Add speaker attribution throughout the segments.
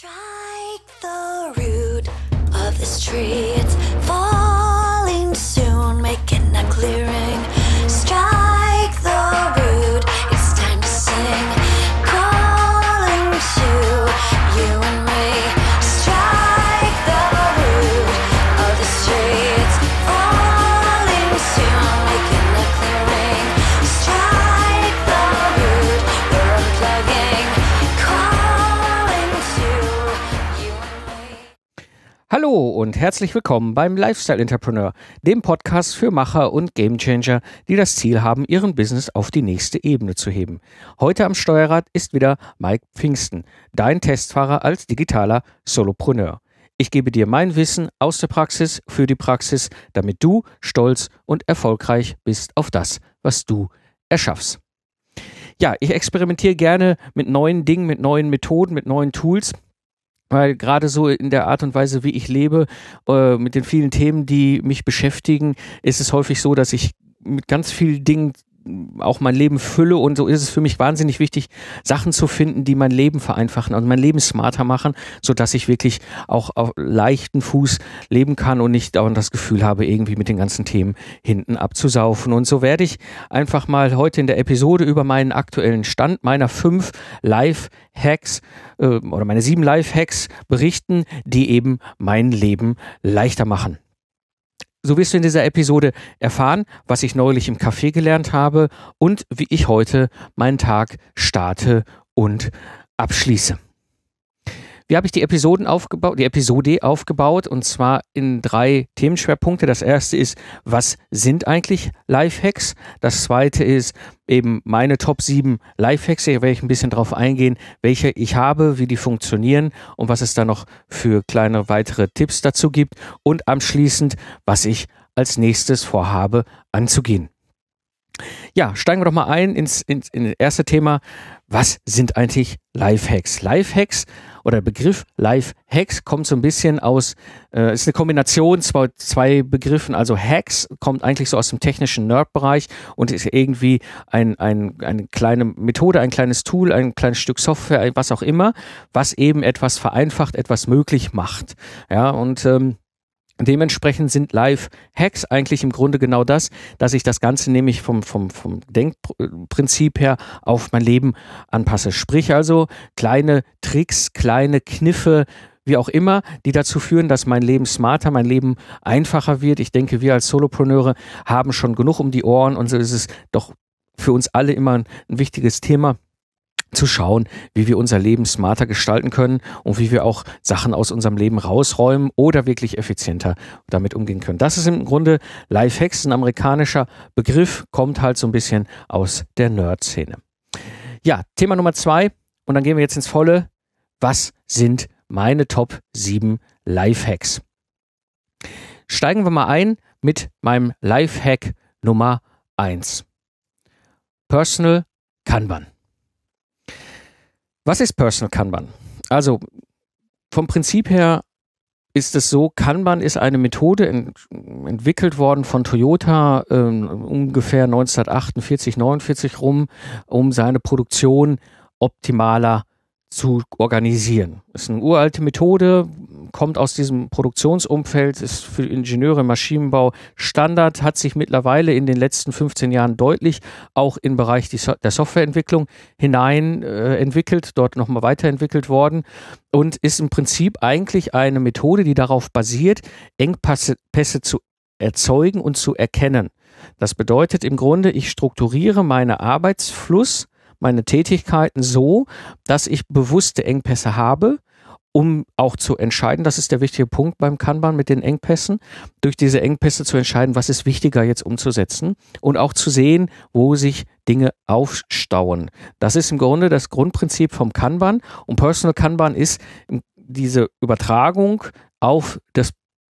Speaker 1: Strike the root of this tree. It's
Speaker 2: Hallo und herzlich willkommen beim Lifestyle Entrepreneur, dem Podcast für Macher und Gamechanger, die das Ziel haben, ihren Business auf die nächste Ebene zu heben. Heute am Steuerrad ist wieder Mike Pfingsten, dein Testfahrer als digitaler Solopreneur. Ich gebe dir mein Wissen aus der Praxis für die Praxis, damit du stolz und erfolgreich bist auf das, was du erschaffst. Ja, ich experimentiere gerne mit neuen Dingen, mit neuen Methoden, mit neuen Tools weil gerade so in der Art und Weise, wie ich lebe, äh, mit den vielen Themen, die mich beschäftigen, ist es häufig so, dass ich mit ganz vielen Dingen auch mein Leben fülle und so ist es für mich wahnsinnig wichtig, Sachen zu finden, die mein Leben vereinfachen und mein Leben smarter machen, so dass ich wirklich auch auf leichten Fuß leben kann und nicht dauernd das Gefühl habe, irgendwie mit den ganzen Themen hinten abzusaufen. Und so werde ich einfach mal heute in der Episode über meinen aktuellen Stand meiner fünf Live-Hacks äh, oder meine sieben Live-Hacks berichten, die eben mein Leben leichter machen. So wirst du in dieser Episode erfahren, was ich neulich im Café gelernt habe und wie ich heute meinen Tag starte und abschließe. Wie habe ich die Episoden aufgebaut, die Episode aufgebaut und zwar in drei Themenschwerpunkte. Das erste ist, was sind eigentlich Lifehacks? Das zweite ist eben meine Top 7 Lifehacks. Hier werde ich ein bisschen drauf eingehen, welche ich habe, wie die funktionieren und was es da noch für kleine weitere Tipps dazu gibt und anschließend, was ich als nächstes vorhabe anzugehen. Ja, steigen wir doch mal ein ins, ins, in das erste Thema. Was sind eigentlich Lifehacks? Lifehacks oder der Begriff Lifehacks kommt so ein bisschen aus, äh, ist eine Kombination zwei, zwei Begriffen. Also Hacks kommt eigentlich so aus dem technischen Nerd-Bereich und ist irgendwie ein, ein, eine kleine Methode, ein kleines Tool, ein kleines Stück Software, was auch immer, was eben etwas vereinfacht, etwas möglich macht. Ja, und ähm, Dementsprechend sind Live-Hacks eigentlich im Grunde genau das, dass ich das Ganze nämlich vom, vom, vom Denkprinzip her auf mein Leben anpasse. Sprich also kleine Tricks, kleine Kniffe, wie auch immer, die dazu führen, dass mein Leben smarter, mein Leben einfacher wird. Ich denke, wir als Solopreneure haben schon genug um die Ohren und so ist es doch für uns alle immer ein, ein wichtiges Thema zu schauen, wie wir unser Leben smarter gestalten können und wie wir auch Sachen aus unserem Leben rausräumen oder wirklich effizienter damit umgehen können. Das ist im Grunde Lifehacks, ein amerikanischer Begriff, kommt halt so ein bisschen aus der Nerd-Szene. Ja, Thema Nummer zwei und dann gehen wir jetzt ins Volle. Was sind meine Top 7 Lifehacks? Steigen wir mal ein mit meinem Lifehack Nummer 1. Personal Kanban. Was ist Personal Kanban? Also vom Prinzip her ist es so, Kanban ist eine Methode ent entwickelt worden von Toyota äh, ungefähr 1948, 49 rum, um seine Produktion optimaler zu organisieren. Das ist eine uralte Methode, kommt aus diesem Produktionsumfeld, ist für Ingenieure im Maschinenbau Standard, hat sich mittlerweile in den letzten 15 Jahren deutlich auch im Bereich der Softwareentwicklung hinein äh, entwickelt, dort nochmal weiterentwickelt worden und ist im Prinzip eigentlich eine Methode, die darauf basiert, Engpässe zu erzeugen und zu erkennen. Das bedeutet im Grunde, ich strukturiere meinen Arbeitsfluss meine Tätigkeiten so, dass ich bewusste Engpässe habe, um auch zu entscheiden, das ist der wichtige Punkt beim Kanban mit den Engpässen, durch diese Engpässe zu entscheiden, was ist wichtiger jetzt umzusetzen und auch zu sehen, wo sich Dinge aufstauen. Das ist im Grunde das Grundprinzip vom Kanban und Personal Kanban ist diese Übertragung auf das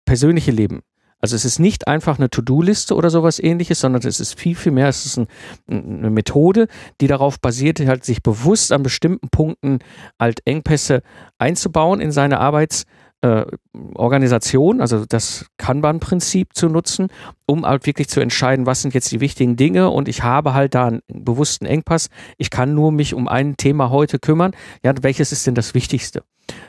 Speaker 2: persönliche Leben. Also es ist nicht einfach eine To-Do-Liste oder sowas ähnliches, sondern es ist viel, viel mehr. Es ist ein, eine Methode, die darauf basiert, halt sich bewusst an bestimmten Punkten halt Engpässe einzubauen in seine Arbeitsweise äh, also das Kanban-Prinzip zu nutzen, um halt wirklich zu entscheiden, was sind jetzt die wichtigen Dinge und ich habe halt da einen bewussten Engpass. Ich kann nur mich um ein Thema heute kümmern. Ja, welches ist denn das Wichtigste?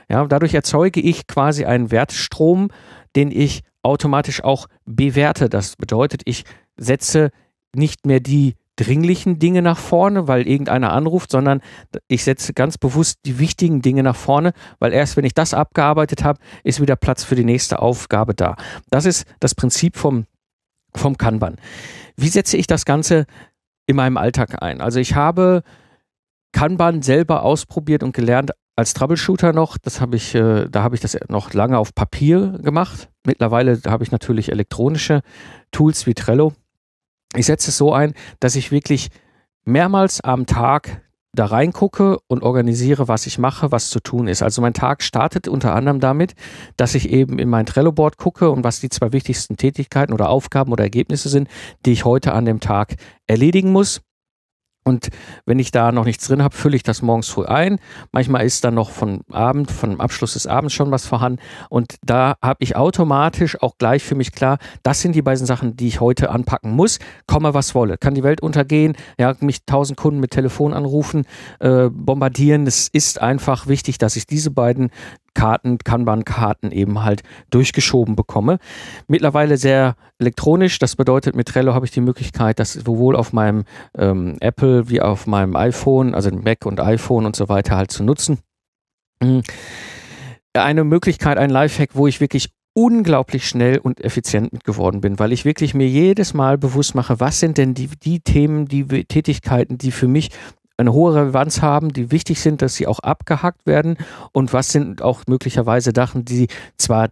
Speaker 2: Ja, dadurch erzeuge ich quasi einen Wertstrom, den ich automatisch auch bewerte. Das bedeutet, ich setze nicht mehr die dringlichen Dinge nach vorne, weil irgendeiner anruft, sondern ich setze ganz bewusst die wichtigen Dinge nach vorne, weil erst wenn ich das abgearbeitet habe, ist wieder Platz für die nächste Aufgabe da. Das ist das Prinzip vom, vom Kanban. Wie setze ich das Ganze in meinem Alltag ein? Also ich habe Kanban selber ausprobiert und gelernt als Troubleshooter noch. Das habe ich, äh, da habe ich das noch lange auf Papier gemacht. Mittlerweile habe ich natürlich elektronische Tools wie Trello ich setze es so ein, dass ich wirklich mehrmals am Tag da reingucke und organisiere, was ich mache, was zu tun ist. Also mein Tag startet unter anderem damit, dass ich eben in mein Trello-Board gucke und was die zwei wichtigsten Tätigkeiten oder Aufgaben oder Ergebnisse sind, die ich heute an dem Tag erledigen muss. Und wenn ich da noch nichts drin habe, fülle ich das morgens früh ein. Manchmal ist dann noch von Abend, von Abschluss des Abends schon was vorhanden. Und da habe ich automatisch auch gleich für mich klar, das sind die beiden Sachen, die ich heute anpacken muss. Komme was wolle. Kann die Welt untergehen, ja, mich tausend Kunden mit Telefon anrufen, äh, bombardieren. Es ist einfach wichtig, dass ich diese beiden Karten, Kanban-Karten eben halt durchgeschoben bekomme. Mittlerweile sehr elektronisch. Das bedeutet, mit Trello habe ich die Möglichkeit, das sowohl auf meinem ähm, Apple wie auf meinem iPhone, also Mac und iPhone und so weiter halt zu nutzen. Mhm. Eine Möglichkeit, ein Lifehack, wo ich wirklich unglaublich schnell und effizient mit geworden bin, weil ich wirklich mir jedes Mal bewusst mache, was sind denn die, die Themen, die Tätigkeiten, die für mich eine hohe Relevanz haben, die wichtig sind, dass sie auch abgehackt werden und was sind auch möglicherweise Sachen, die zwar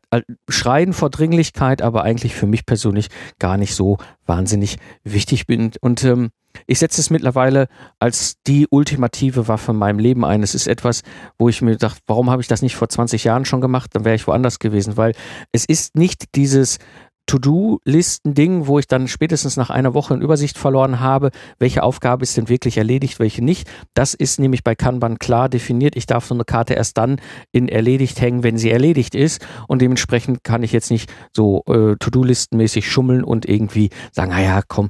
Speaker 2: schreien vor Dringlichkeit, aber eigentlich für mich persönlich gar nicht so wahnsinnig wichtig sind. Und ähm, ich setze es mittlerweile als die ultimative Waffe in meinem Leben ein. Es ist etwas, wo ich mir dachte, warum habe ich das nicht vor 20 Jahren schon gemacht? Dann wäre ich woanders gewesen, weil es ist nicht dieses To-Do-Listen-Ding, wo ich dann spätestens nach einer Woche eine Übersicht verloren habe, welche Aufgabe ist denn wirklich erledigt, welche nicht. Das ist nämlich bei Kanban klar definiert. Ich darf so eine Karte erst dann in erledigt hängen, wenn sie erledigt ist. Und dementsprechend kann ich jetzt nicht so äh, To-Do-Listen-mäßig schummeln und irgendwie sagen, naja, komm,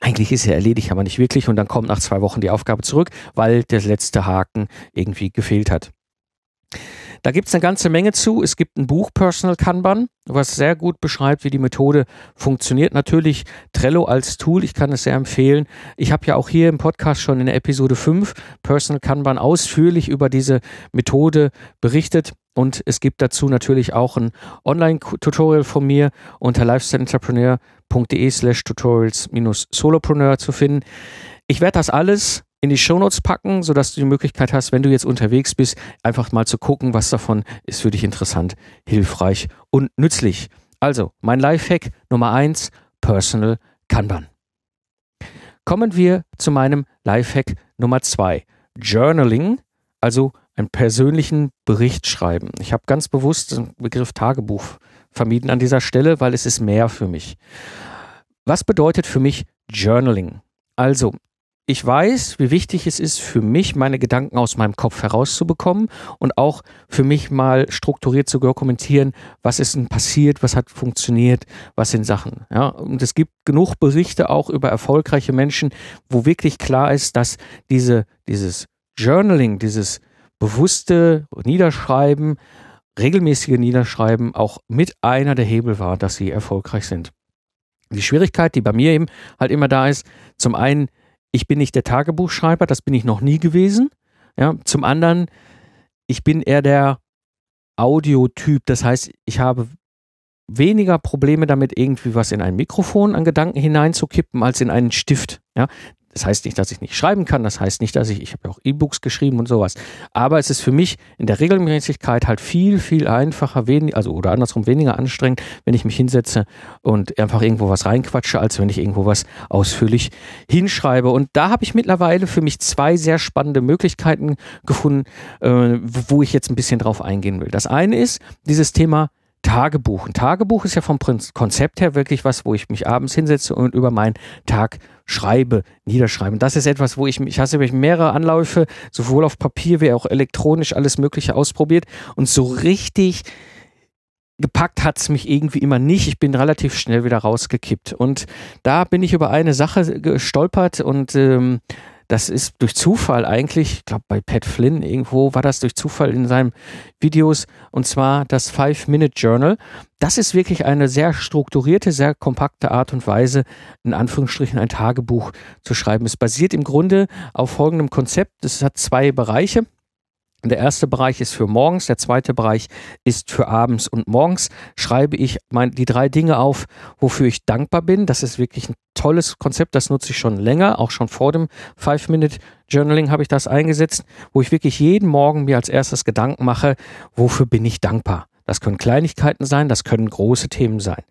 Speaker 2: eigentlich ist sie erledigt, aber nicht wirklich. Und dann kommt nach zwei Wochen die Aufgabe zurück, weil der letzte Haken irgendwie gefehlt hat. Da gibt es eine ganze Menge zu. Es gibt ein Buch Personal Kanban, was sehr gut beschreibt, wie die Methode funktioniert. Natürlich Trello als Tool, ich kann es sehr empfehlen. Ich habe ja auch hier im Podcast schon in der Episode 5 Personal Kanban ausführlich über diese Methode berichtet. Und es gibt dazu natürlich auch ein Online-Tutorial von mir unter lifestyleentrepreneur.de slash tutorials solopreneur zu finden. Ich werde das alles in die Shownotes packen, sodass du die Möglichkeit hast, wenn du jetzt unterwegs bist, einfach mal zu gucken, was davon ist für dich interessant, hilfreich und nützlich. Also, mein Lifehack Nummer eins: Personal Kanban. Kommen wir zu meinem Lifehack Nummer zwei: Journaling, also einen persönlichen Bericht schreiben. Ich habe ganz bewusst den Begriff Tagebuch vermieden an dieser Stelle, weil es ist mehr für mich. Was bedeutet für mich Journaling? Also, ich weiß, wie wichtig es ist für mich, meine Gedanken aus meinem Kopf herauszubekommen und auch für mich mal strukturiert zu dokumentieren, was ist denn passiert, was hat funktioniert, was sind Sachen. Ja, und es gibt genug Berichte auch über erfolgreiche Menschen, wo wirklich klar ist, dass diese, dieses Journaling, dieses bewusste Niederschreiben, regelmäßige Niederschreiben auch mit einer der Hebel war, dass sie erfolgreich sind. Die Schwierigkeit, die bei mir eben halt immer da ist, zum einen ich bin nicht der Tagebuchschreiber, das bin ich noch nie gewesen. Ja, zum anderen, ich bin eher der Audiotyp, das heißt, ich habe weniger Probleme damit, irgendwie was in ein Mikrofon an Gedanken hineinzukippen, als in einen Stift. Ja, das heißt nicht, dass ich nicht schreiben kann, das heißt nicht, dass ich, ich habe ja auch E-Books geschrieben und sowas. Aber es ist für mich in der Regelmäßigkeit halt viel, viel einfacher, wenig, also oder andersrum weniger anstrengend, wenn ich mich hinsetze und einfach irgendwo was reinquatsche, als wenn ich irgendwo was ausführlich hinschreibe. Und da habe ich mittlerweile für mich zwei sehr spannende Möglichkeiten gefunden, äh, wo ich jetzt ein bisschen drauf eingehen will. Das eine ist dieses Thema Tagebuch. Ein Tagebuch ist ja vom Konzept her wirklich was, wo ich mich abends hinsetze und über meinen Tag schreibe, niederschreibe. Und das ist etwas, wo ich, ich hasse mehrere Anläufe, sowohl auf Papier wie auch elektronisch alles Mögliche ausprobiert und so richtig gepackt hat es mich irgendwie immer nicht. Ich bin relativ schnell wieder rausgekippt. Und da bin ich über eine Sache gestolpert und ähm, das ist durch Zufall eigentlich, ich glaube bei Pat Flynn irgendwo war das durch Zufall in seinen Videos und zwar das Five-Minute-Journal. Das ist wirklich eine sehr strukturierte, sehr kompakte Art und Weise, in Anführungsstrichen ein Tagebuch zu schreiben. Es basiert im Grunde auf folgendem Konzept. Es hat zwei Bereiche. Der erste Bereich ist für morgens, der zweite Bereich ist für abends. Und morgens schreibe ich mein, die drei Dinge auf, wofür ich dankbar bin. Das ist wirklich ein tolles Konzept, das nutze ich schon länger, auch schon vor dem Five-Minute-Journaling habe ich das eingesetzt, wo ich wirklich jeden Morgen mir als erstes Gedanken mache, wofür bin ich dankbar. Das können Kleinigkeiten sein, das können große Themen sein.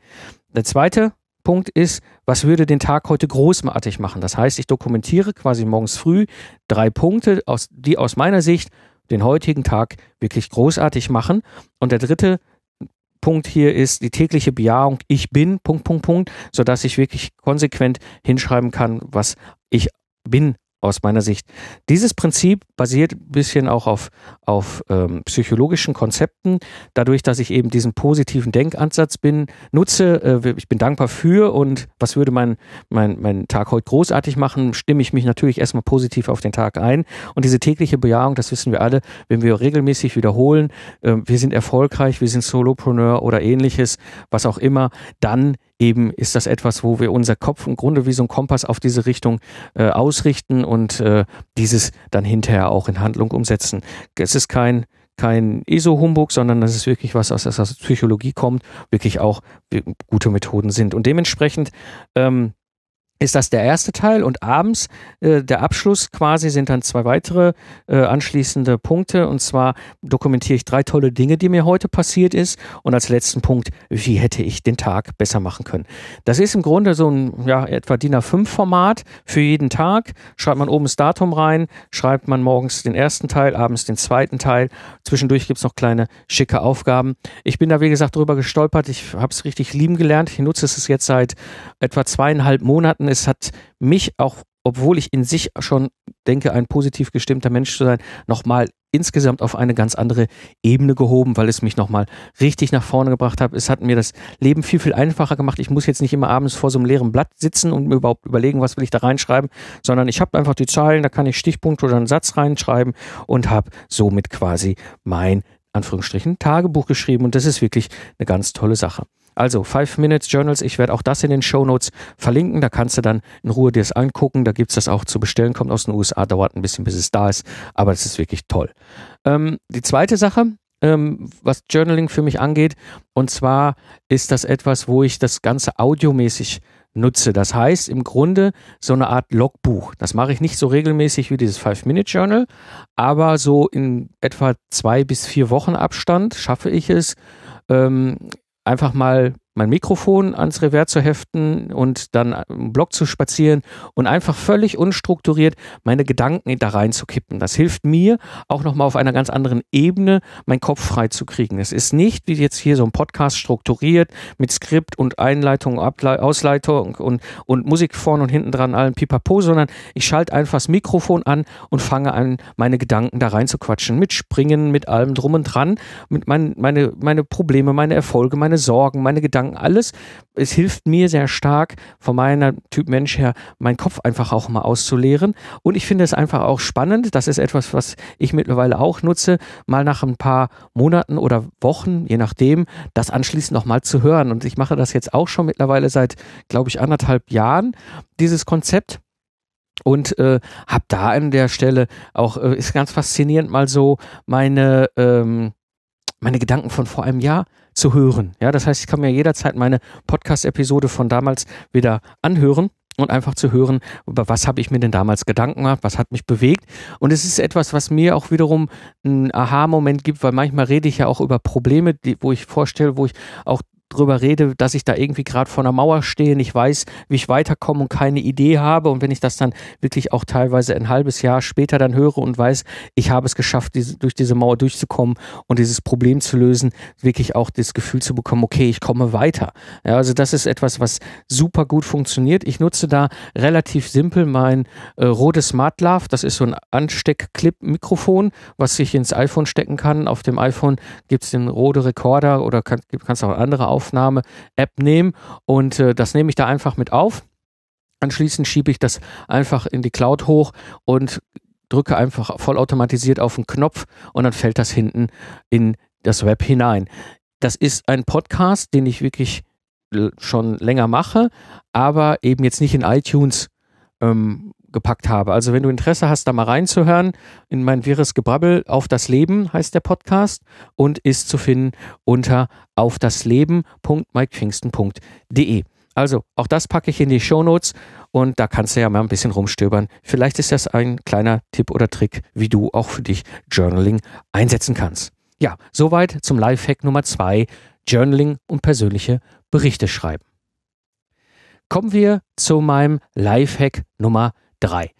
Speaker 2: Der zweite Punkt ist, was würde den Tag heute großartig machen? Das heißt, ich dokumentiere quasi morgens früh drei Punkte, aus, die aus meiner Sicht den heutigen Tag wirklich großartig machen. Und der dritte Punkt hier ist die tägliche Bejahung, ich bin, Punkt, Punkt, Punkt, sodass ich wirklich konsequent hinschreiben kann, was ich bin aus meiner Sicht. Dieses Prinzip basiert ein bisschen auch auf, auf ähm, psychologischen Konzepten. Dadurch, dass ich eben diesen positiven Denkansatz bin, nutze, äh, ich bin dankbar für und was würde mein, mein, mein Tag heute großartig machen, stimme ich mich natürlich erstmal positiv auf den Tag ein. Und diese tägliche Bejahung, das wissen wir alle, wenn wir regelmäßig wiederholen, äh, wir sind erfolgreich, wir sind Solopreneur oder ähnliches, was auch immer, dann eben ist das etwas, wo wir unser Kopf im Grunde wie so ein Kompass auf diese Richtung äh, ausrichten und äh, dieses dann hinterher auch in Handlung umsetzen. Es ist kein kein ESO-Humbug, sondern das ist wirklich was, aus der Psychologie kommt, wirklich auch gute Methoden sind. Und dementsprechend ähm, ist das der erste Teil und abends äh, der Abschluss quasi sind dann zwei weitere äh, anschließende Punkte und zwar dokumentiere ich drei tolle Dinge, die mir heute passiert ist und als letzten Punkt, wie hätte ich den Tag besser machen können. Das ist im Grunde so ein ja, etwa DIN A5 Format für jeden Tag. Schreibt man oben das Datum rein, schreibt man morgens den ersten Teil, abends den zweiten Teil. Zwischendurch gibt es noch kleine schicke Aufgaben. Ich bin da wie gesagt drüber gestolpert, ich habe es richtig lieben gelernt. Ich nutze es jetzt seit etwa zweieinhalb Monaten es hat mich auch, obwohl ich in sich schon denke, ein positiv gestimmter Mensch zu sein, nochmal insgesamt auf eine ganz andere Ebene gehoben, weil es mich nochmal richtig nach vorne gebracht hat. Es hat mir das Leben viel, viel einfacher gemacht. Ich muss jetzt nicht immer abends vor so einem leeren Blatt sitzen und mir überhaupt überlegen, was will ich da reinschreiben, sondern ich habe einfach die Zahlen, da kann ich Stichpunkte oder einen Satz reinschreiben und habe somit quasi mein Anführungsstrichen Tagebuch geschrieben und das ist wirklich eine ganz tolle Sache. Also Five Minutes Journals, ich werde auch das in den Show Notes verlinken. Da kannst du dann in Ruhe dir das angucken. Da gibt es das auch zu bestellen. Kommt aus den USA, dauert ein bisschen, bis es da ist. Aber es ist wirklich toll. Ähm, die zweite Sache, ähm, was Journaling für mich angeht, und zwar ist das etwas, wo ich das Ganze audiomäßig nutze. Das heißt im Grunde so eine Art Logbuch. Das mache ich nicht so regelmäßig wie dieses Five-Minute-Journal, aber so in etwa zwei bis vier Wochen Abstand schaffe ich es, ähm, einfach mal mein Mikrofon ans Revers zu heften und dann im Block zu spazieren und einfach völlig unstrukturiert meine Gedanken da reinzukippen. Das hilft mir auch nochmal auf einer ganz anderen Ebene, meinen Kopf frei zu kriegen. Es ist nicht wie jetzt hier so ein Podcast strukturiert mit Skript und Einleitung, Able Ausleitung und, und Musik vorne und hinten dran, allen Pipapo, sondern ich schalte einfach das Mikrofon an und fange an, meine Gedanken da rein zu quatschen. Mit Springen, mit allem drum und dran, mit mein, meine, meine Probleme, meine Erfolge, meine Sorgen, meine Gedanken Gedanken, alles. Es hilft mir sehr stark von meiner Typ Mensch her, meinen Kopf einfach auch mal auszuleeren. Und ich finde es einfach auch spannend. Das ist etwas, was ich mittlerweile auch nutze, mal nach ein paar Monaten oder Wochen, je nachdem, das anschließend nochmal zu hören. Und ich mache das jetzt auch schon mittlerweile seit, glaube ich, anderthalb Jahren, dieses Konzept und äh, habe da an der Stelle auch äh, ist ganz faszinierend mal so meine ähm, meine Gedanken von vor einem Jahr zu hören. Ja, das heißt, ich kann mir jederzeit meine Podcast-Episode von damals wieder anhören und einfach zu hören, über was habe ich mir denn damals Gedanken gemacht, was hat mich bewegt. Und es ist etwas, was mir auch wiederum einen Aha-Moment gibt, weil manchmal rede ich ja auch über Probleme, die, wo ich vorstelle, wo ich auch drüber rede, dass ich da irgendwie gerade vor einer Mauer stehe, nicht weiß, wie ich weiterkomme und keine Idee habe. Und wenn ich das dann wirklich auch teilweise ein halbes Jahr später dann höre und weiß, ich habe es geschafft, diese, durch diese Mauer durchzukommen und dieses Problem zu lösen, wirklich auch das Gefühl zu bekommen, okay, ich komme weiter. Ja, also das ist etwas, was super gut funktioniert. Ich nutze da relativ simpel mein äh, Rode Smart Love. Das ist so ein Ansteck-Clip-Mikrofon, was ich ins iPhone stecken kann. Auf dem iPhone gibt es den Rode Recorder oder kann, kannst auch andere Aufnahme-App nehmen und äh, das nehme ich da einfach mit auf. Anschließend schiebe ich das einfach in die Cloud hoch und drücke einfach vollautomatisiert auf den Knopf und dann fällt das hinten in das Web hinein. Das ist ein Podcast, den ich wirklich schon länger mache, aber eben jetzt nicht in iTunes ähm, gepackt habe. Also wenn du Interesse hast, da mal reinzuhören, in mein wirres Gebrabbel auf das Leben heißt der Podcast und ist zu finden unter auf das Leben.mikepfingsten.de. Also auch das packe ich in die Show Notes und da kannst du ja mal ein bisschen rumstöbern. Vielleicht ist das ein kleiner Tipp oder Trick, wie du auch für dich Journaling einsetzen kannst. Ja, soweit zum Lifehack Nummer zwei: Journaling und persönliche Berichte schreiben. Kommen wir zu meinem Lifehack Nummer 3.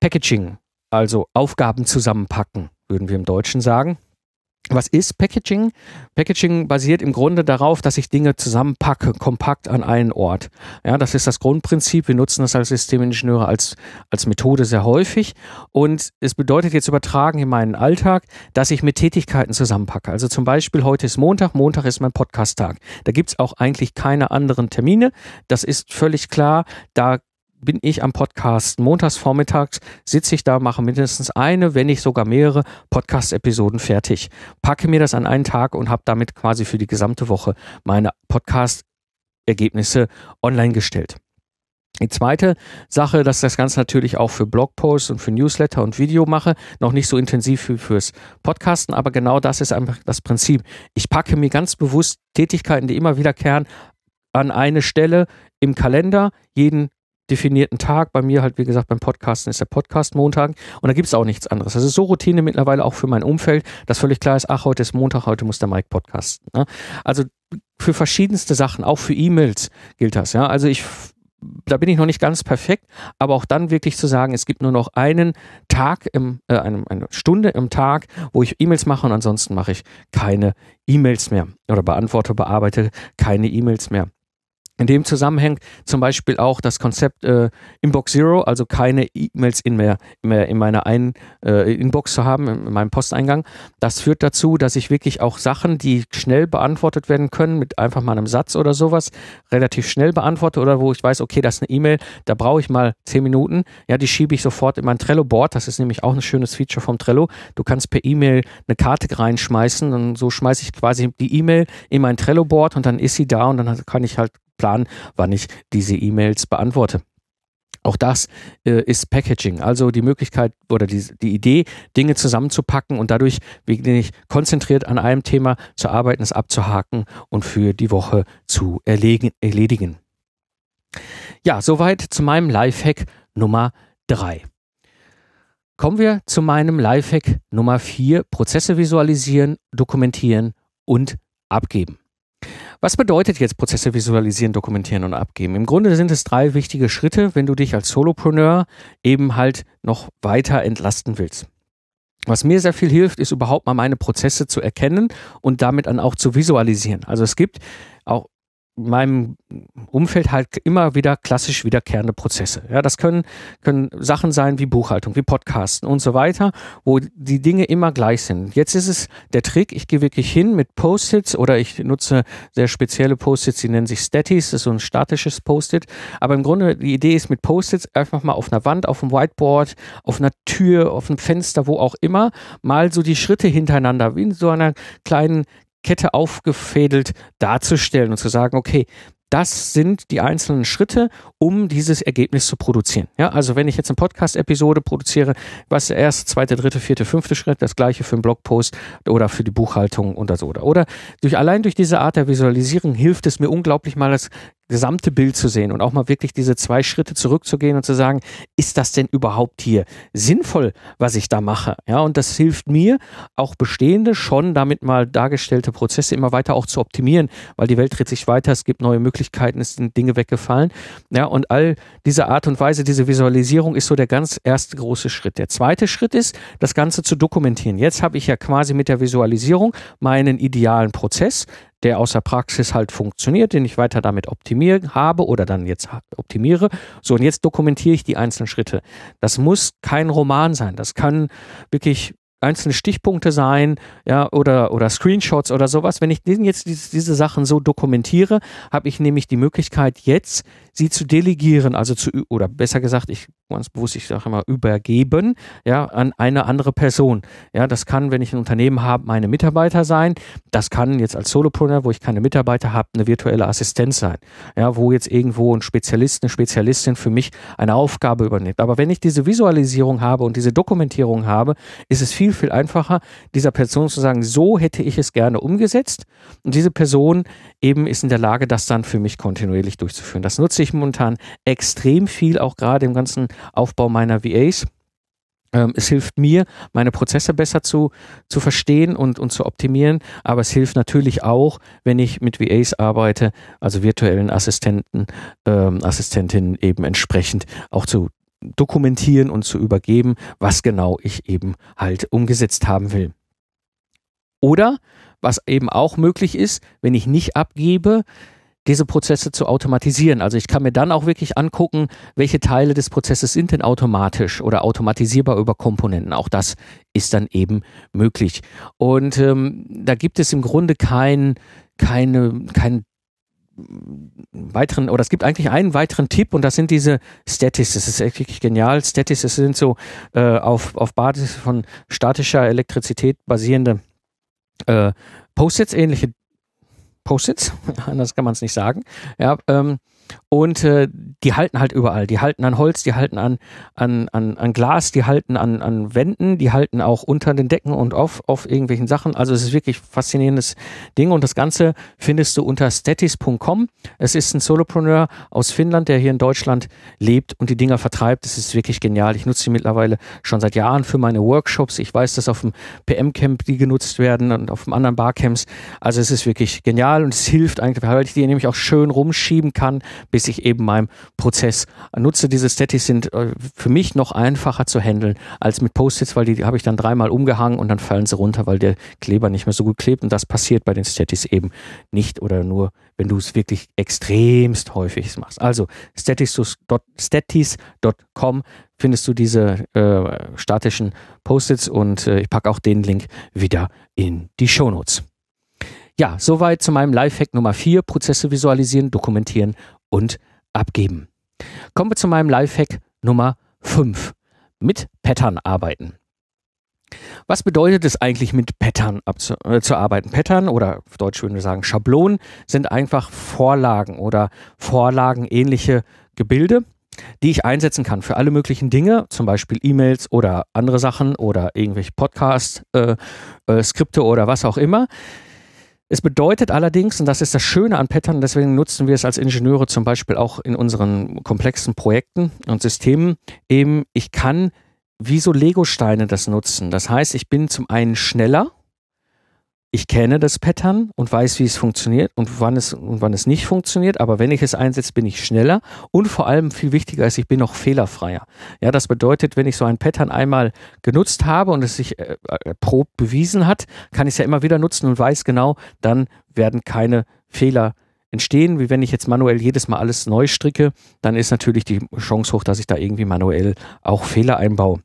Speaker 2: Packaging, also Aufgaben zusammenpacken, würden wir im Deutschen sagen. Was ist Packaging? Packaging basiert im Grunde darauf, dass ich Dinge zusammenpacke, kompakt an einen Ort. Ja, das ist das Grundprinzip. Wir nutzen das als Systemingenieure als, als Methode sehr häufig. Und es bedeutet jetzt übertragen in meinen Alltag, dass ich mit Tätigkeiten zusammenpacke. Also zum Beispiel heute ist Montag, Montag ist mein Podcast-Tag. Da gibt's auch eigentlich keine anderen Termine. Das ist völlig klar. Da bin ich am Podcast. Montags vormittags sitze ich da, mache mindestens eine, wenn nicht sogar mehrere Podcast-Episoden fertig. Packe mir das an einen Tag und habe damit quasi für die gesamte Woche meine Podcast-Ergebnisse online gestellt. Die zweite Sache, dass das Ganze natürlich auch für Blogposts und für Newsletter und Video mache, noch nicht so intensiv wie fürs Podcasten, aber genau das ist einfach das Prinzip. Ich packe mir ganz bewusst Tätigkeiten, die immer wiederkehren, an eine Stelle im Kalender, jeden definierten Tag. Bei mir halt, wie gesagt, beim Podcasten ist der Podcast Montag und da gibt es auch nichts anderes. Das ist so Routine mittlerweile auch für mein Umfeld, dass völlig klar ist, ach, heute ist Montag, heute muss der Mike podcasten. Ne? Also für verschiedenste Sachen, auch für E-Mails gilt das. Ja, also ich da bin ich noch nicht ganz perfekt, aber auch dann wirklich zu sagen, es gibt nur noch einen Tag, im, äh, eine, eine Stunde im Tag, wo ich E-Mails mache und ansonsten mache ich keine E-Mails mehr oder beantworte, bearbeite keine E-Mails mehr. In dem Zusammenhang zum Beispiel auch das Konzept äh, Inbox Zero, also keine E-Mails in, mehr, mehr in meiner ein, äh, Inbox zu haben, in meinem Posteingang. Das führt dazu, dass ich wirklich auch Sachen, die schnell beantwortet werden können, mit einfach mal einem Satz oder sowas, relativ schnell beantworte oder wo ich weiß, okay, das ist eine E-Mail, da brauche ich mal zehn Minuten. Ja, die schiebe ich sofort in mein Trello-Board. Das ist nämlich auch ein schönes Feature vom Trello. Du kannst per E-Mail eine Karte reinschmeißen und so schmeiße ich quasi die E-Mail in mein Trello-Board und dann ist sie da und dann kann ich halt Plan, wann ich diese E-Mails beantworte. Auch das äh, ist Packaging, also die Möglichkeit oder die, die Idee, Dinge zusammenzupacken und dadurch wirklich konzentriert an einem Thema zu arbeiten, es abzuhaken und für die Woche zu erledigen. Ja, soweit zu meinem Lifehack Nummer drei. Kommen wir zu meinem Lifehack Nummer vier: Prozesse visualisieren, dokumentieren und abgeben. Was bedeutet jetzt Prozesse visualisieren, dokumentieren und abgeben? Im Grunde sind es drei wichtige Schritte, wenn du dich als Solopreneur eben halt noch weiter entlasten willst. Was mir sehr viel hilft, ist überhaupt mal meine Prozesse zu erkennen und damit dann auch zu visualisieren. Also es gibt auch meinem Umfeld halt immer wieder klassisch wiederkehrende Prozesse. Ja, das können, können Sachen sein wie Buchhaltung, wie Podcasten und so weiter, wo die Dinge immer gleich sind. Jetzt ist es der Trick, ich gehe wirklich hin mit Post-its oder ich nutze sehr spezielle Post-its, die nennen sich Statis, das ist so ein statisches Post-it. Aber im Grunde die Idee ist mit Post-its einfach mal auf einer Wand, auf einem Whiteboard, auf einer Tür, auf einem Fenster, wo auch immer, mal so die Schritte hintereinander, wie in so einer kleinen Kette aufgefädelt darzustellen und zu sagen, okay, das sind die einzelnen Schritte, um dieses Ergebnis zu produzieren. Ja, also wenn ich jetzt eine Podcast-Episode produziere, was der erste, zweite, dritte, vierte, fünfte Schritt, das gleiche für einen Blogpost oder für die Buchhaltung oder so. Oder, oder durch, allein durch diese Art der Visualisierung hilft es mir unglaublich mal das gesamte Bild zu sehen und auch mal wirklich diese zwei Schritte zurückzugehen und zu sagen, ist das denn überhaupt hier sinnvoll, was ich da mache? Ja, und das hilft mir, auch bestehende, schon damit mal dargestellte Prozesse immer weiter auch zu optimieren, weil die Welt dreht sich weiter, es gibt neue Möglichkeiten, es sind Dinge weggefallen. Ja, und all diese Art und Weise, diese Visualisierung ist so der ganz erste große Schritt. Der zweite Schritt ist, das Ganze zu dokumentieren. Jetzt habe ich ja quasi mit der Visualisierung meinen idealen Prozess der aus der Praxis halt funktioniert, den ich weiter damit optimiert habe oder dann jetzt optimiere. So, und jetzt dokumentiere ich die einzelnen Schritte. Das muss kein Roman sein. Das kann wirklich einzelne Stichpunkte sein, ja, oder, oder Screenshots oder sowas. Wenn ich jetzt diese, diese Sachen so dokumentiere, habe ich nämlich die Möglichkeit, jetzt sie zu delegieren, also zu, oder besser gesagt, ich ganz bewusst, ich sage immer, übergeben, ja, an eine andere Person. Ja, das kann, wenn ich ein Unternehmen habe, meine Mitarbeiter sein. Das kann jetzt als Solopreneur, wo ich keine Mitarbeiter habe, eine virtuelle Assistenz sein. Ja, wo jetzt irgendwo ein Spezialist, eine Spezialistin für mich eine Aufgabe übernimmt. Aber wenn ich diese Visualisierung habe und diese Dokumentierung habe, ist es viel, viel einfacher, dieser Person zu sagen, so hätte ich es gerne umgesetzt. Und diese Person eben ist in der Lage, das dann für mich kontinuierlich durchzuführen. Das nutze ich momentan extrem viel, auch gerade im ganzen Aufbau meiner VAs. Ähm, es hilft mir, meine Prozesse besser zu, zu verstehen und, und zu optimieren, aber es hilft natürlich auch, wenn ich mit VAs arbeite, also virtuellen Assistenten, ähm, Assistentinnen eben entsprechend auch zu dokumentieren und zu übergeben, was genau ich eben halt umgesetzt haben will. Oder was eben auch möglich ist, wenn ich nicht abgebe, diese Prozesse zu automatisieren. Also ich kann mir dann auch wirklich angucken, welche Teile des Prozesses sind denn automatisch oder automatisierbar über Komponenten. Auch das ist dann eben möglich. Und ähm, da gibt es im Grunde kein, keine, kein weiteren, oder es gibt eigentlich einen weiteren Tipp und das sind diese Statis. Das ist wirklich genial. Statis, das sind so äh, auf, auf Basis von statischer Elektrizität basierende äh, Post-its, ähnliche Post-its, anders kann man es nicht sagen. Ja, ähm, und äh, die halten halt überall. Die halten an Holz, die halten an, an, an, an Glas, die halten an, an Wänden, die halten auch unter den Decken und auf, auf irgendwelchen Sachen. Also es ist wirklich faszinierendes Ding und das Ganze findest du unter statis.com. Es ist ein Solopreneur aus Finnland, der hier in Deutschland lebt und die Dinger vertreibt. Das ist wirklich genial. Ich nutze sie mittlerweile schon seit Jahren für meine Workshops. Ich weiß, dass auf dem PM-Camp die genutzt werden und auf dem anderen Barcamps. Also es ist wirklich genial und es hilft eigentlich, weil ich die nämlich auch schön rumschieben kann bis ich eben meinem Prozess nutze. Diese Statis sind äh, für mich noch einfacher zu handeln als mit Post-its, weil die, habe ich dann dreimal umgehangen und dann fallen sie runter, weil der Kleber nicht mehr so gut klebt und das passiert bei den Statis eben nicht oder nur, wenn du es wirklich extremst häufig machst. Also statis.com findest du diese äh, statischen Post-its und äh, ich packe auch den Link wieder in die Shownotes. Ja, soweit zu meinem Lifehack Nummer 4, Prozesse visualisieren, dokumentieren und abgeben. Kommen wir zu meinem Lifehack Nummer 5. Mit Pattern arbeiten. Was bedeutet es eigentlich mit Pattern äh, zu arbeiten? Pattern oder auf Deutsch würden wir sagen Schablonen sind einfach Vorlagen oder Vorlagenähnliche Gebilde, die ich einsetzen kann für alle möglichen Dinge, zum Beispiel E-Mails oder andere Sachen oder irgendwelche Podcasts, äh, äh, oder was auch immer. Es bedeutet allerdings, und das ist das Schöne an Pattern, deswegen nutzen wir es als Ingenieure zum Beispiel auch in unseren komplexen Projekten und Systemen, eben ich kann wie so Lego-Steine das nutzen. Das heißt, ich bin zum einen schneller, ich kenne das Pattern und weiß, wie es funktioniert und wann es, und wann es nicht funktioniert. Aber wenn ich es einsetze, bin ich schneller und vor allem viel wichtiger ist, ich bin auch fehlerfreier. Ja, das bedeutet, wenn ich so ein Pattern einmal genutzt habe und es sich äh, erprobt bewiesen hat, kann ich es ja immer wieder nutzen und weiß genau, dann werden keine Fehler entstehen, wie wenn ich jetzt manuell jedes Mal alles neu stricke, dann ist natürlich die Chance hoch, dass ich da irgendwie manuell auch Fehler einbaue.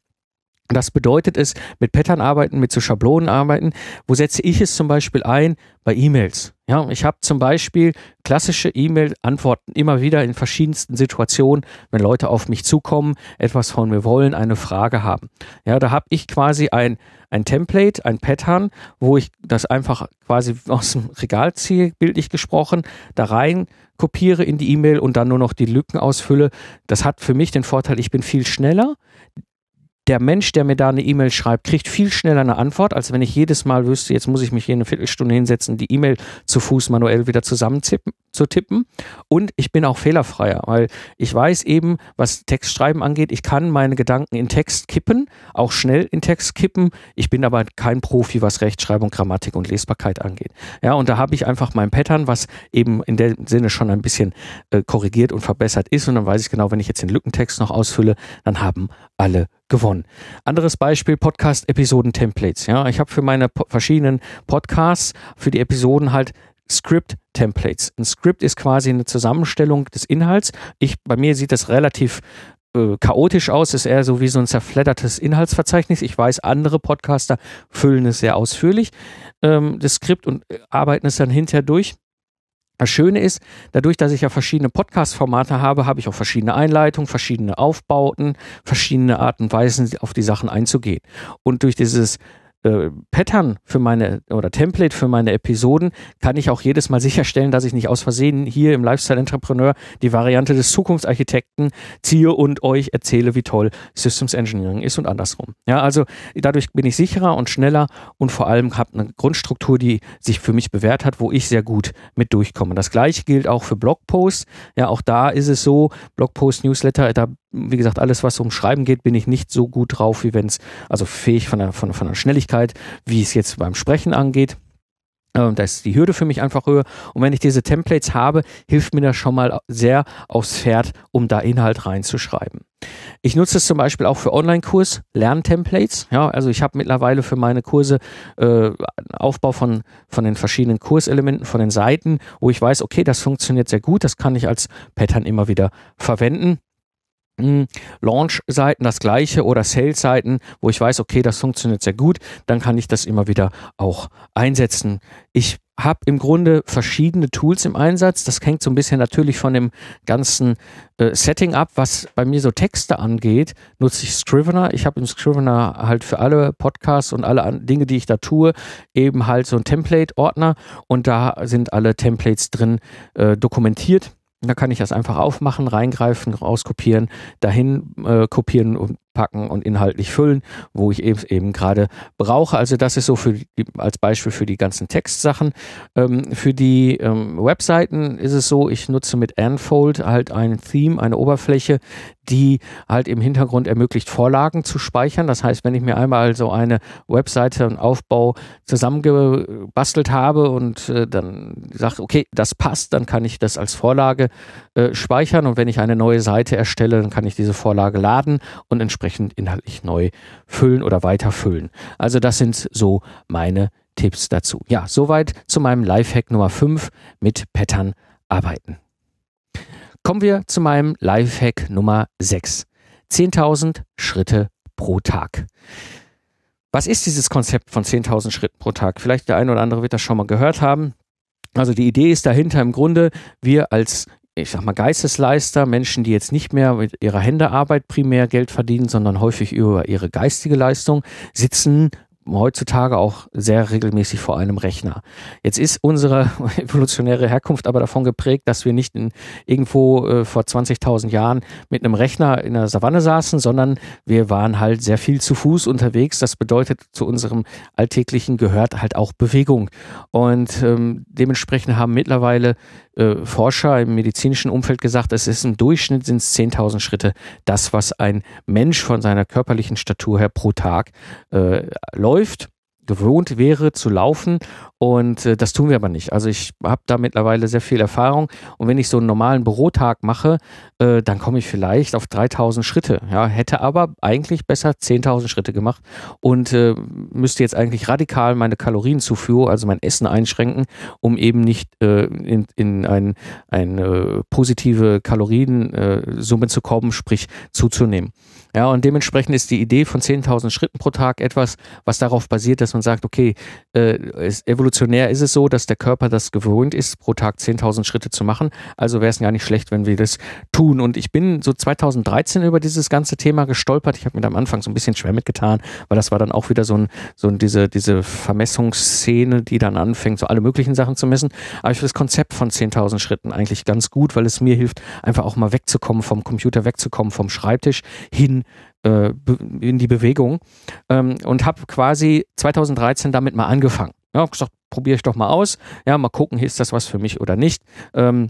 Speaker 2: Das bedeutet es, mit Pattern arbeiten, mit so Schablonen arbeiten. Wo setze ich es zum Beispiel ein? Bei E-Mails. Ja, ich habe zum Beispiel klassische E-Mail-Antworten immer wieder in verschiedensten Situationen, wenn Leute auf mich zukommen, etwas von mir wollen, eine Frage haben. Ja, da habe ich quasi ein, ein Template, ein Pattern, wo ich das einfach quasi aus dem Regal ziehe, bildlich gesprochen, da rein kopiere in die E-Mail und dann nur noch die Lücken ausfülle. Das hat für mich den Vorteil, ich bin viel schneller der Mensch, der mir da eine E-Mail schreibt, kriegt viel schneller eine Antwort, als wenn ich jedes Mal wüsste, jetzt muss ich mich hier eine Viertelstunde hinsetzen, die E-Mail zu Fuß manuell wieder zusammenzippen zu tippen. Und ich bin auch fehlerfreier, weil ich weiß eben, was Textschreiben angeht, ich kann meine Gedanken in Text kippen, auch schnell in Text kippen. Ich bin aber kein Profi, was Rechtschreibung, Grammatik und Lesbarkeit angeht. Ja, und da habe ich einfach mein Pattern, was eben in dem Sinne schon ein bisschen äh, korrigiert und verbessert ist. Und dann weiß ich genau, wenn ich jetzt den Lückentext noch ausfülle, dann haben alle gewonnen. Anderes Beispiel, Podcast-Episoden-Templates. Ja, ich habe für meine po verschiedenen Podcasts, für die Episoden halt Script-Templates. Ein Script ist quasi eine Zusammenstellung des Inhalts. Ich, bei mir sieht das relativ äh, chaotisch aus, ist eher so wie so ein zerfleddertes Inhaltsverzeichnis. Ich weiß, andere Podcaster füllen es sehr ausführlich, ähm, das Skript und äh, arbeiten es dann hinterher durch. Das Schöne ist, dadurch, dass ich ja verschiedene Podcast-Formate habe, habe ich auch verschiedene Einleitungen, verschiedene Aufbauten, verschiedene Arten und Weisen, auf die Sachen einzugehen. Und durch dieses äh, Pattern für meine oder Template für meine Episoden kann ich auch jedes Mal sicherstellen, dass ich nicht aus Versehen hier im Lifestyle Entrepreneur die Variante des Zukunftsarchitekten ziehe und euch erzähle, wie toll Systems Engineering ist und andersrum. Ja, also dadurch bin ich sicherer und schneller und vor allem habe eine Grundstruktur, die sich für mich bewährt hat, wo ich sehr gut mit durchkomme. Das gleiche gilt auch für Blogposts. Ja, auch da ist es so, Blogpost, Newsletter, da wie gesagt, alles, was um Schreiben geht, bin ich nicht so gut drauf, wie wenn es, also fähig von der, von, von der Schnelligkeit, wie es jetzt beim Sprechen angeht. Ähm, da ist die Hürde für mich einfach höher. Und wenn ich diese Templates habe, hilft mir das schon mal sehr aufs Pferd, um da Inhalt reinzuschreiben. Ich nutze es zum Beispiel auch für Online-Kurs, Lerntemplates. Ja, also ich habe mittlerweile für meine Kurse äh, Aufbau von, von den verschiedenen Kurselementen, von den Seiten, wo ich weiß, okay, das funktioniert sehr gut, das kann ich als Pattern immer wieder verwenden. Hm, Launch-Seiten das gleiche oder Sales-Seiten, wo ich weiß, okay, das funktioniert sehr gut, dann kann ich das immer wieder auch einsetzen. Ich habe im Grunde verschiedene Tools im Einsatz. Das hängt so ein bisschen natürlich von dem ganzen äh, Setting ab. Was bei mir so Texte angeht, nutze ich Scrivener. Ich habe im Scrivener halt für alle Podcasts und alle Dinge, die ich da tue, eben halt so ein Template-Ordner und da sind alle Templates drin äh, dokumentiert da kann ich das einfach aufmachen, reingreifen, rauskopieren, dahin äh, kopieren und packen und inhaltlich füllen, wo ich eben, eben gerade brauche. Also das ist so für die, als Beispiel für die ganzen Textsachen. Ähm, für die ähm, Webseiten ist es so, ich nutze mit Anfold halt ein Theme, eine Oberfläche, die halt im Hintergrund ermöglicht, Vorlagen zu speichern. Das heißt, wenn ich mir einmal so eine Webseite, einen Aufbau zusammengebastelt habe und äh, dann sage, okay, das passt, dann kann ich das als Vorlage äh, speichern und wenn ich eine neue Seite erstelle, dann kann ich diese Vorlage laden und entsprechend inhaltlich neu füllen oder weiterfüllen. Also das sind so meine Tipps dazu. Ja, soweit zu meinem Lifehack Nummer 5 mit Pattern arbeiten. Kommen wir zu meinem Lifehack Nummer 6. 10.000 Schritte pro Tag. Was ist dieses Konzept von 10.000 Schritten pro Tag? Vielleicht der eine oder andere wird das schon mal gehört haben. Also die Idee ist dahinter im Grunde, wir als ich sag mal, Geistesleister, Menschen, die jetzt nicht mehr mit ihrer Händearbeit primär Geld verdienen, sondern häufig über ihre geistige Leistung, sitzen heutzutage auch sehr regelmäßig vor einem Rechner. Jetzt ist unsere evolutionäre Herkunft aber davon geprägt, dass wir nicht in, irgendwo äh, vor 20.000 Jahren mit einem Rechner in der Savanne saßen, sondern wir waren halt sehr viel zu Fuß unterwegs. Das bedeutet, zu unserem Alltäglichen gehört halt auch Bewegung. Und ähm, dementsprechend haben mittlerweile äh, Forscher im medizinischen Umfeld gesagt, es ist im Durchschnitt sind es 10.000 Schritte, das, was ein Mensch von seiner körperlichen Statur her pro Tag äh, läuft gewohnt wäre zu laufen und äh, das tun wir aber nicht. Also ich habe da mittlerweile sehr viel Erfahrung und wenn ich so einen normalen Bürotag mache, äh, dann komme ich vielleicht auf 3000 Schritte. Ja, hätte aber eigentlich besser 10.000 Schritte gemacht und äh, müsste jetzt eigentlich radikal meine Kalorienzufuhr, also mein Essen einschränken, um eben nicht äh, in, in ein, eine positive Kaloriensumme zu kommen, sprich zuzunehmen. Ja, und dementsprechend ist die Idee von 10.000 Schritten pro Tag etwas, was darauf basiert, dass man sagt, okay, äh, evolutionär ist es so, dass der Körper das gewohnt ist, pro Tag 10.000 Schritte zu machen. Also wäre es gar nicht schlecht, wenn wir das tun. Und ich bin so 2013 über dieses ganze Thema gestolpert. Ich habe mir am Anfang so ein bisschen schwer mitgetan, weil das war dann auch wieder so, ein, so ein, diese, diese Vermessungsszene, die dann anfängt, so alle möglichen Sachen zu messen. Aber ich finde das Konzept von 10.000 Schritten eigentlich ganz gut, weil es mir hilft, einfach auch mal wegzukommen vom Computer, wegzukommen vom Schreibtisch hin äh, in die Bewegung ähm, und habe quasi 2013 damit mal angefangen. Ja, hab gesagt, probiere ich doch mal aus. Ja, mal gucken, ist das was für mich oder nicht. Ähm,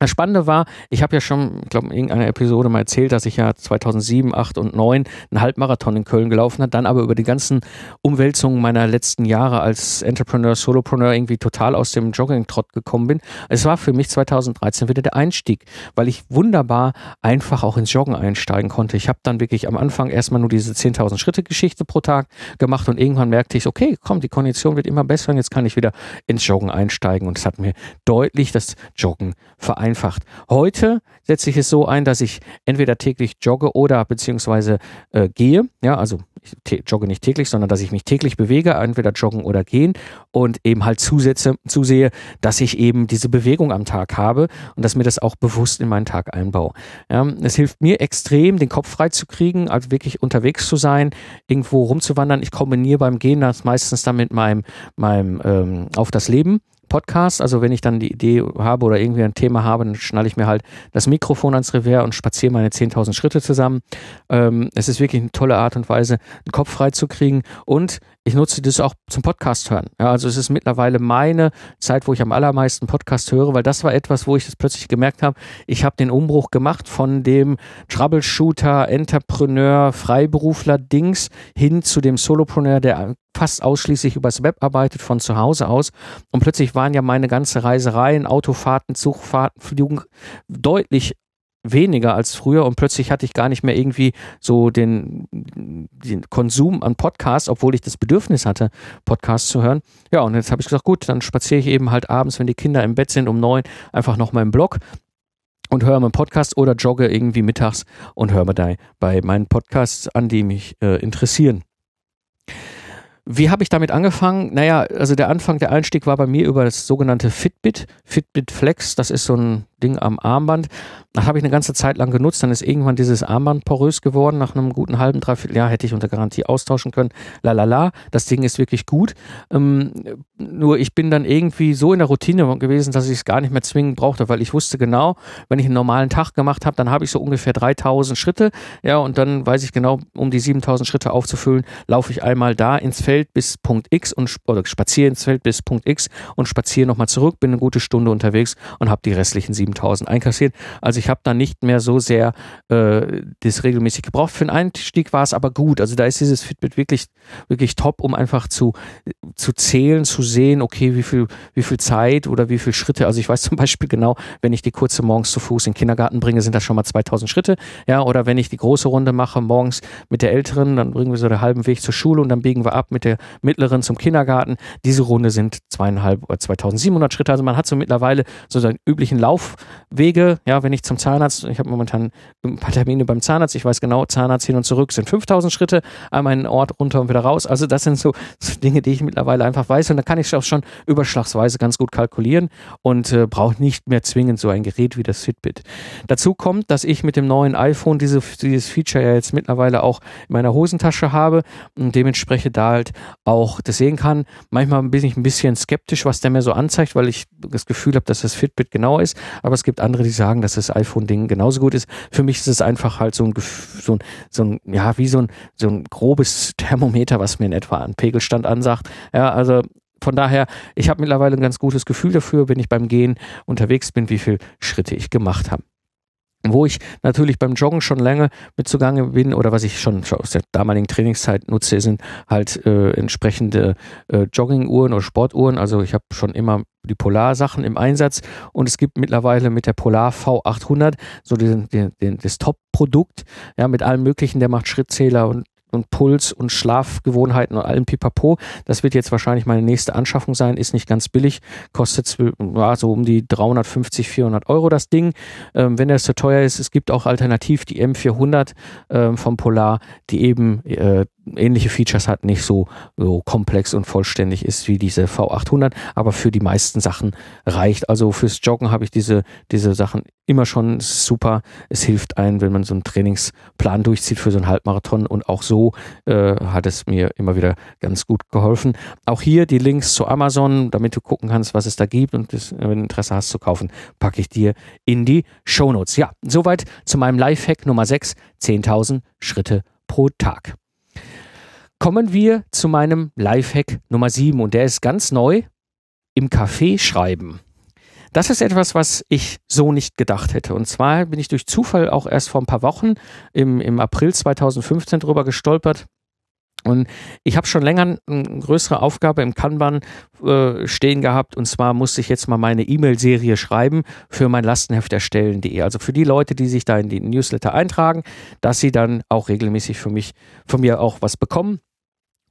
Speaker 2: das Spannende war, ich habe ja schon, ich glaube, in irgendeiner Episode mal erzählt, dass ich ja 2007, 8 und 9 einen Halbmarathon in Köln gelaufen habe, dann aber über die ganzen Umwälzungen meiner letzten Jahre als Entrepreneur, Solopreneur irgendwie total aus dem Jogging-Trott gekommen bin. Es war für mich 2013 wieder der Einstieg, weil ich wunderbar einfach auch ins Joggen einsteigen konnte. Ich habe dann wirklich am Anfang erstmal nur diese 10.000 Schritte Geschichte pro Tag gemacht und irgendwann merkte ich, okay, komm, die Kondition wird immer besser und jetzt kann ich wieder ins Joggen einsteigen und es hat mir deutlich das Joggen vereinfacht vereinfacht. Heute setze ich es so ein, dass ich entweder täglich jogge oder beziehungsweise äh, gehe. Ja, also ich jogge nicht täglich, sondern dass ich mich täglich bewege, entweder joggen oder gehen und eben halt zusetze, zusehe, dass ich eben diese Bewegung am Tag habe und dass mir das auch bewusst in meinen Tag einbaue. Ja, es hilft mir extrem, den Kopf frei zu kriegen, also wirklich unterwegs zu sein, irgendwo rumzuwandern. Ich kombiniere beim Gehen das meistens dann mit meinem, meinem ähm, Auf das Leben Podcast. Also wenn ich dann die Idee habe oder irgendwie ein Thema habe, dann schnalle ich mir halt das Mikrofon ans Revers und spaziere meine 10.000 Schritte zusammen. Ähm, es ist wirklich eine tolle Art und Weise, den Kopf frei zu kriegen. Und ich nutze das auch zum Podcast hören. Ja, also es ist mittlerweile meine Zeit, wo ich am allermeisten Podcast höre, weil das war etwas, wo ich das plötzlich gemerkt habe. Ich habe den Umbruch gemacht von dem Troubleshooter, Entrepreneur, Freiberufler Dings hin zu dem Solopreneur, der fast ausschließlich übers Web arbeitet, von zu Hause aus. Und plötzlich waren ja meine ganze Reisereien, Autofahrten, Zugfahrten, Flügen deutlich weniger als früher und plötzlich hatte ich gar nicht mehr irgendwie so den, den Konsum an Podcasts, obwohl ich das Bedürfnis hatte, Podcasts zu hören. Ja, und jetzt habe ich gesagt, gut, dann spaziere ich eben halt abends, wenn die Kinder im Bett sind, um neun, einfach noch im Blog und höre meinen Podcast oder jogge irgendwie mittags und höre mir da bei meinen Podcasts an, die mich äh, interessieren. Wie habe ich damit angefangen? Naja, also der Anfang, der Einstieg war bei mir über das sogenannte Fitbit, Fitbit Flex. Das ist so ein Ding am Armband. Das habe ich eine ganze Zeit lang genutzt. Dann ist irgendwann dieses Armband porös geworden. Nach einem guten halben, dreiviertel Jahr hätte ich unter Garantie austauschen können. Lalala, das Ding ist wirklich gut. Ähm, nur ich bin dann irgendwie so in der Routine gewesen, dass ich es gar nicht mehr zwingend brauchte, weil ich wusste genau, wenn ich einen normalen Tag gemacht habe, dann habe ich so ungefähr 3000 Schritte. Ja, und dann weiß ich genau, um die 7000 Schritte aufzufüllen, laufe ich einmal da ins Feld bis Punkt X und oder spaziere ins Feld bis Punkt X und spaziere nochmal zurück, bin eine gute Stunde unterwegs und habe die restlichen 7000 einkassiert. Also ich habe da nicht mehr so sehr äh, das regelmäßig gebraucht. Für den Einstieg war es aber gut. Also da ist dieses Fitbit wirklich, wirklich top, um einfach zu, zu zählen, zu sehen, okay, wie viel, wie viel Zeit oder wie viel Schritte. Also ich weiß zum Beispiel genau, wenn ich die kurze morgens zu Fuß in den Kindergarten bringe, sind das schon mal 2000 Schritte. Ja, oder wenn ich die große Runde mache morgens mit der Älteren, dann bringen wir so den halben Weg zur Schule und dann biegen wir ab mit der Mittleren zum Kindergarten. Diese Runde sind zweieinhalb oder 2700 Schritte. Also man hat so mittlerweile so seinen üblichen Laufwege. Ja, wenn ich zum Zahnarzt, ich habe momentan ein paar Termine beim Zahnarzt, ich weiß genau, Zahnarzt hin und zurück sind 5000 Schritte, einmal einen Ort runter und wieder raus. Also das sind so, so Dinge, die ich mittlerweile einfach weiß und da kann ich auch schon überschlagsweise ganz gut kalkulieren und äh, brauche nicht mehr zwingend so ein Gerät wie das Fitbit. Dazu kommt, dass ich mit dem neuen iPhone diese, dieses Feature ja jetzt mittlerweile auch in meiner Hosentasche habe und dementsprechend da halt auch das sehen kann. Manchmal bin ich ein bisschen skeptisch, was der mir so anzeigt, weil ich das Gefühl habe, dass das Fitbit genau ist, aber es gibt andere, die sagen, dass das iPhone-Ding genauso gut ist. Für mich ist es einfach halt so ein, so ein, so ein ja, wie so ein, so ein grobes Thermometer, was mir in etwa an Pegelstand ansagt. Ja, also von daher, ich habe mittlerweile ein ganz gutes Gefühl dafür, wenn ich beim Gehen unterwegs bin, wie viele Schritte ich gemacht habe. Wo ich natürlich beim Joggen schon lange mit zugange bin oder was ich schon, aus der damaligen Trainingszeit nutze, sind halt äh, entsprechende äh, Jogginguhren oder Sportuhren. Also ich habe schon immer die Polar-Sachen im Einsatz und es gibt mittlerweile mit der Polar V800 so den, den, den, das Top-Produkt, ja, mit allem möglichen, der macht Schrittzähler und und Puls und Schlafgewohnheiten und allem Pipapo. Das wird jetzt wahrscheinlich meine nächste Anschaffung sein. Ist nicht ganz billig. Kostet ja, so um die 350, 400 Euro das Ding. Ähm, wenn das zu teuer ist, es gibt auch alternativ die M400 ähm, vom Polar, die eben äh, ähnliche Features hat, nicht so, so komplex und vollständig ist wie diese V800, aber für die meisten Sachen reicht. Also fürs Joggen habe ich diese, diese Sachen immer schon super. Es hilft ein, wenn man so einen Trainingsplan durchzieht für so einen Halbmarathon und auch so äh, hat es mir immer wieder ganz gut geholfen. Auch hier die Links zu Amazon, damit du gucken kannst, was es da gibt und das, wenn du Interesse hast zu kaufen, packe ich dir in die Show Notes. Ja, soweit zu meinem Lifehack Nummer 6, 10.000 Schritte pro Tag. Kommen wir zu meinem Lifehack Nummer 7 und der ist ganz neu im Café schreiben. Das ist etwas, was ich so nicht gedacht hätte. Und zwar bin ich durch Zufall auch erst vor ein paar Wochen im, im April 2015 drüber gestolpert. Und ich habe schon länger eine größere Aufgabe im Kanban äh, stehen gehabt. Und zwar musste ich jetzt mal meine E-Mail-Serie schreiben für mein Lastenheft erstellen.de. Also für die Leute, die sich da in die Newsletter eintragen, dass sie dann auch regelmäßig für mich, von mir auch was bekommen.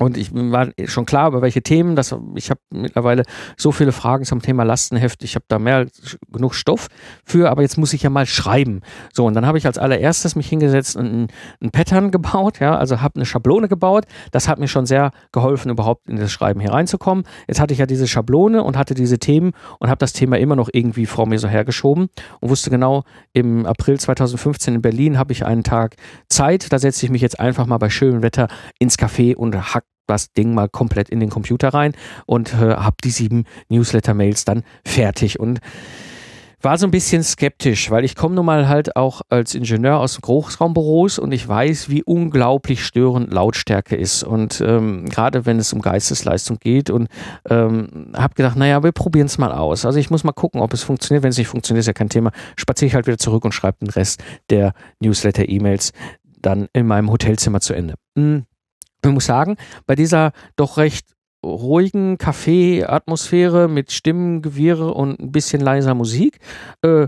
Speaker 2: Und ich war schon klar, über welche Themen. Das, ich habe mittlerweile so viele Fragen zum Thema Lastenheft. Ich habe da mehr genug Stoff für, aber jetzt muss ich ja mal schreiben. So, und dann habe ich als allererstes mich hingesetzt und ein, Pattern gebaut, ja, also habe eine Schablone gebaut. Das hat mir schon sehr geholfen, überhaupt in das Schreiben hier reinzukommen. Jetzt hatte ich ja diese Schablone und hatte diese Themen und habe das Thema immer noch irgendwie vor mir so hergeschoben und wusste genau, im April 2015 in Berlin habe ich einen Tag Zeit. Da setze ich mich jetzt einfach mal bei schönem Wetter ins Café und hack das Ding mal komplett in den Computer rein und äh, habe die sieben Newsletter-Mails dann fertig und war so ein bisschen skeptisch, weil ich komme nun mal halt auch als Ingenieur aus Großraumbüros und ich weiß, wie unglaublich störend Lautstärke ist. Und ähm, gerade wenn es um Geistesleistung geht und ähm, habe gedacht, naja, wir probieren es mal aus. Also ich muss mal gucken, ob es funktioniert. Wenn es nicht funktioniert, ist ja kein Thema. Spaziere ich halt wieder zurück und schreibe den Rest der Newsletter-E-Mails dann in meinem Hotelzimmer zu Ende. Hm. Ich muss sagen, bei dieser doch recht ruhigen Café-Atmosphäre mit Stimmen, Gewirre und ein bisschen leiser Musik, äh,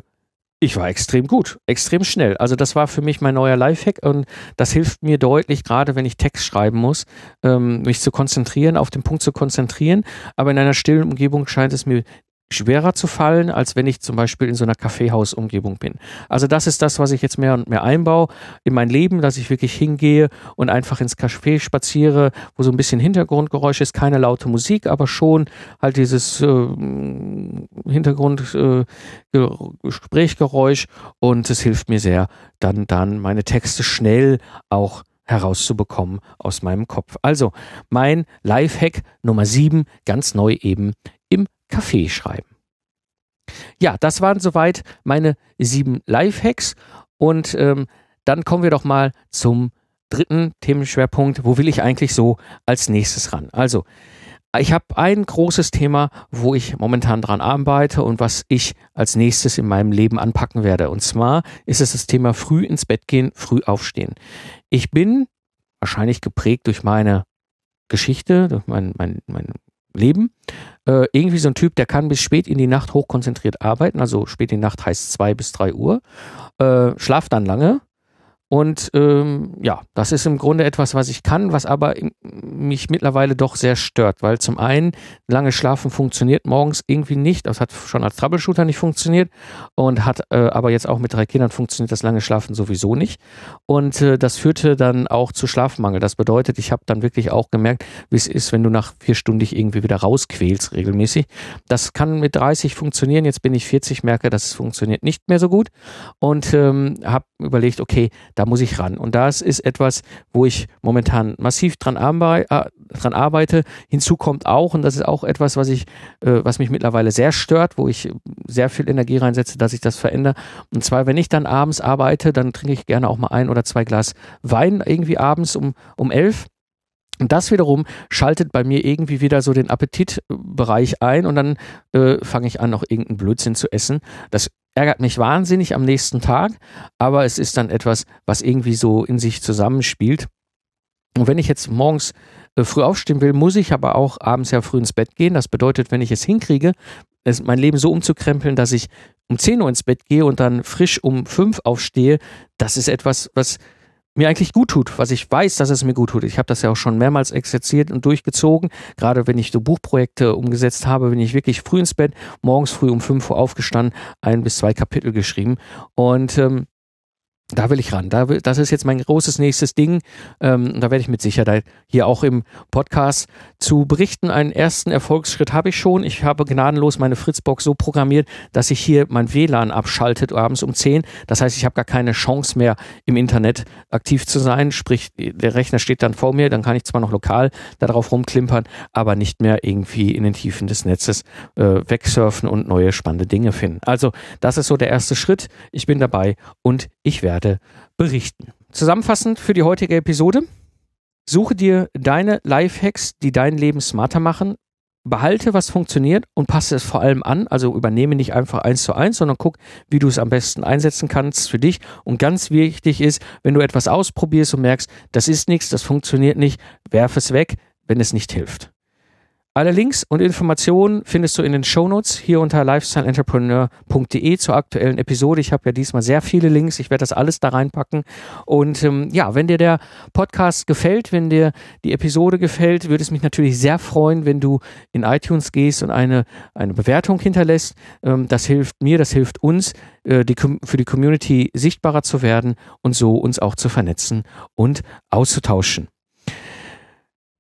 Speaker 2: ich war extrem gut, extrem schnell. Also das war für mich mein neuer Lifehack und das hilft mir deutlich, gerade wenn ich Text schreiben muss, ähm, mich zu konzentrieren, auf den Punkt zu konzentrieren. Aber in einer stillen Umgebung scheint es mir schwerer zu fallen, als wenn ich zum Beispiel in so einer Kaffeehausumgebung bin. Also das ist das, was ich jetzt mehr und mehr einbaue in mein Leben, dass ich wirklich hingehe und einfach ins Café spaziere, wo so ein bisschen Hintergrundgeräusch ist, keine laute Musik, aber schon halt dieses äh, Hintergrund äh, und es hilft mir sehr, dann dann meine Texte schnell auch herauszubekommen aus meinem Kopf. Also mein Lifehack Nummer 7, ganz neu eben Kaffee schreiben. Ja, das waren soweit meine sieben Lifehacks und ähm, dann kommen wir doch mal zum dritten Themenschwerpunkt. Wo will ich eigentlich so als nächstes ran? Also, ich habe ein großes Thema, wo ich momentan dran arbeite und was ich als nächstes in meinem Leben anpacken werde. Und zwar ist es das Thema früh ins Bett gehen, früh aufstehen. Ich bin wahrscheinlich geprägt durch meine Geschichte, durch mein, mein, mein Leben. Äh, irgendwie so ein Typ, der kann bis spät in die Nacht hochkonzentriert arbeiten. Also spät in die Nacht heißt zwei bis drei Uhr. Äh, schlaft dann lange und ähm, ja, das ist im Grunde etwas, was ich kann, was aber mich mittlerweile doch sehr stört, weil zum einen lange Schlafen funktioniert morgens irgendwie nicht. Das hat schon als Troubleshooter nicht funktioniert und hat äh, aber jetzt auch mit drei Kindern funktioniert das lange Schlafen sowieso nicht. Und äh, das führte dann auch zu Schlafmangel. Das bedeutet, ich habe dann wirklich auch gemerkt, wie es ist, wenn du nach vier Stunden dich irgendwie wieder rausquälst regelmäßig. Das kann mit 30 funktionieren. Jetzt bin ich 40, merke, das funktioniert nicht mehr so gut und ähm, habe überlegt, okay, da muss ich ran. Und das ist etwas, wo ich momentan massiv dran, arbei äh, dran arbeite. Hinzu kommt auch, und das ist auch etwas, was ich, äh, was mich mittlerweile sehr stört, wo ich sehr viel Energie reinsetze, dass ich das verändere. Und zwar, wenn ich dann abends arbeite, dann trinke ich gerne auch mal ein oder zwei Glas Wein irgendwie abends um, um elf. Und das wiederum schaltet bei mir irgendwie wieder so den Appetitbereich ein und dann äh, fange ich an, noch irgendeinen Blödsinn zu essen. Das ärgert mich wahnsinnig am nächsten Tag, aber es ist dann etwas, was irgendwie so in sich zusammenspielt. Und wenn ich jetzt morgens äh, früh aufstehen will, muss ich aber auch abends ja früh ins Bett gehen. Das bedeutet, wenn ich es hinkriege, es, mein Leben so umzukrempeln, dass ich um 10 Uhr ins Bett gehe und dann frisch um 5 aufstehe, das ist etwas, was mir eigentlich gut tut, was ich weiß, dass es mir gut tut. Ich habe das ja auch schon mehrmals exerziert und durchgezogen. Gerade wenn ich so Buchprojekte umgesetzt habe, bin ich wirklich früh ins Bett, morgens früh um 5 Uhr aufgestanden, ein bis zwei Kapitel geschrieben. Und ähm, da will ich ran. Da will, das ist jetzt mein großes nächstes Ding. Ähm, da werde ich mit Sicherheit hier auch im Podcast zu berichten. Einen ersten Erfolgsschritt habe ich schon. Ich habe gnadenlos meine Fritzbox so programmiert, dass sich hier mein WLAN abschaltet abends um 10. Das heißt, ich habe gar keine Chance mehr im Internet aktiv zu sein. Sprich, der Rechner steht dann vor mir. Dann kann ich zwar noch lokal darauf rumklimpern, aber nicht mehr irgendwie in den Tiefen des Netzes äh, wegsurfen und neue spannende Dinge finden. Also, das ist so der erste Schritt. Ich bin dabei und ich werde berichten. zusammenfassend für die heutige Episode. Suche dir deine Lifehacks, die dein Leben smarter machen. Behalte, was funktioniert und passe es vor allem an. Also übernehme nicht einfach eins zu eins, sondern guck, wie du es am besten einsetzen kannst für dich. Und ganz wichtig ist, wenn du etwas ausprobierst und merkst, das ist nichts, das funktioniert nicht, werf es weg, wenn es nicht hilft. Alle Links und Informationen findest du in den Shownotes hier unter lifestyleentrepreneur.de zur aktuellen Episode. Ich habe ja diesmal sehr viele Links. Ich werde das alles da reinpacken. Und ähm, ja, wenn dir der Podcast gefällt, wenn dir die Episode gefällt, würde es mich natürlich sehr freuen, wenn du in iTunes gehst und eine, eine Bewertung hinterlässt. Ähm, das hilft mir, das hilft uns, äh, die, für die Community sichtbarer zu werden und so uns auch zu vernetzen und auszutauschen.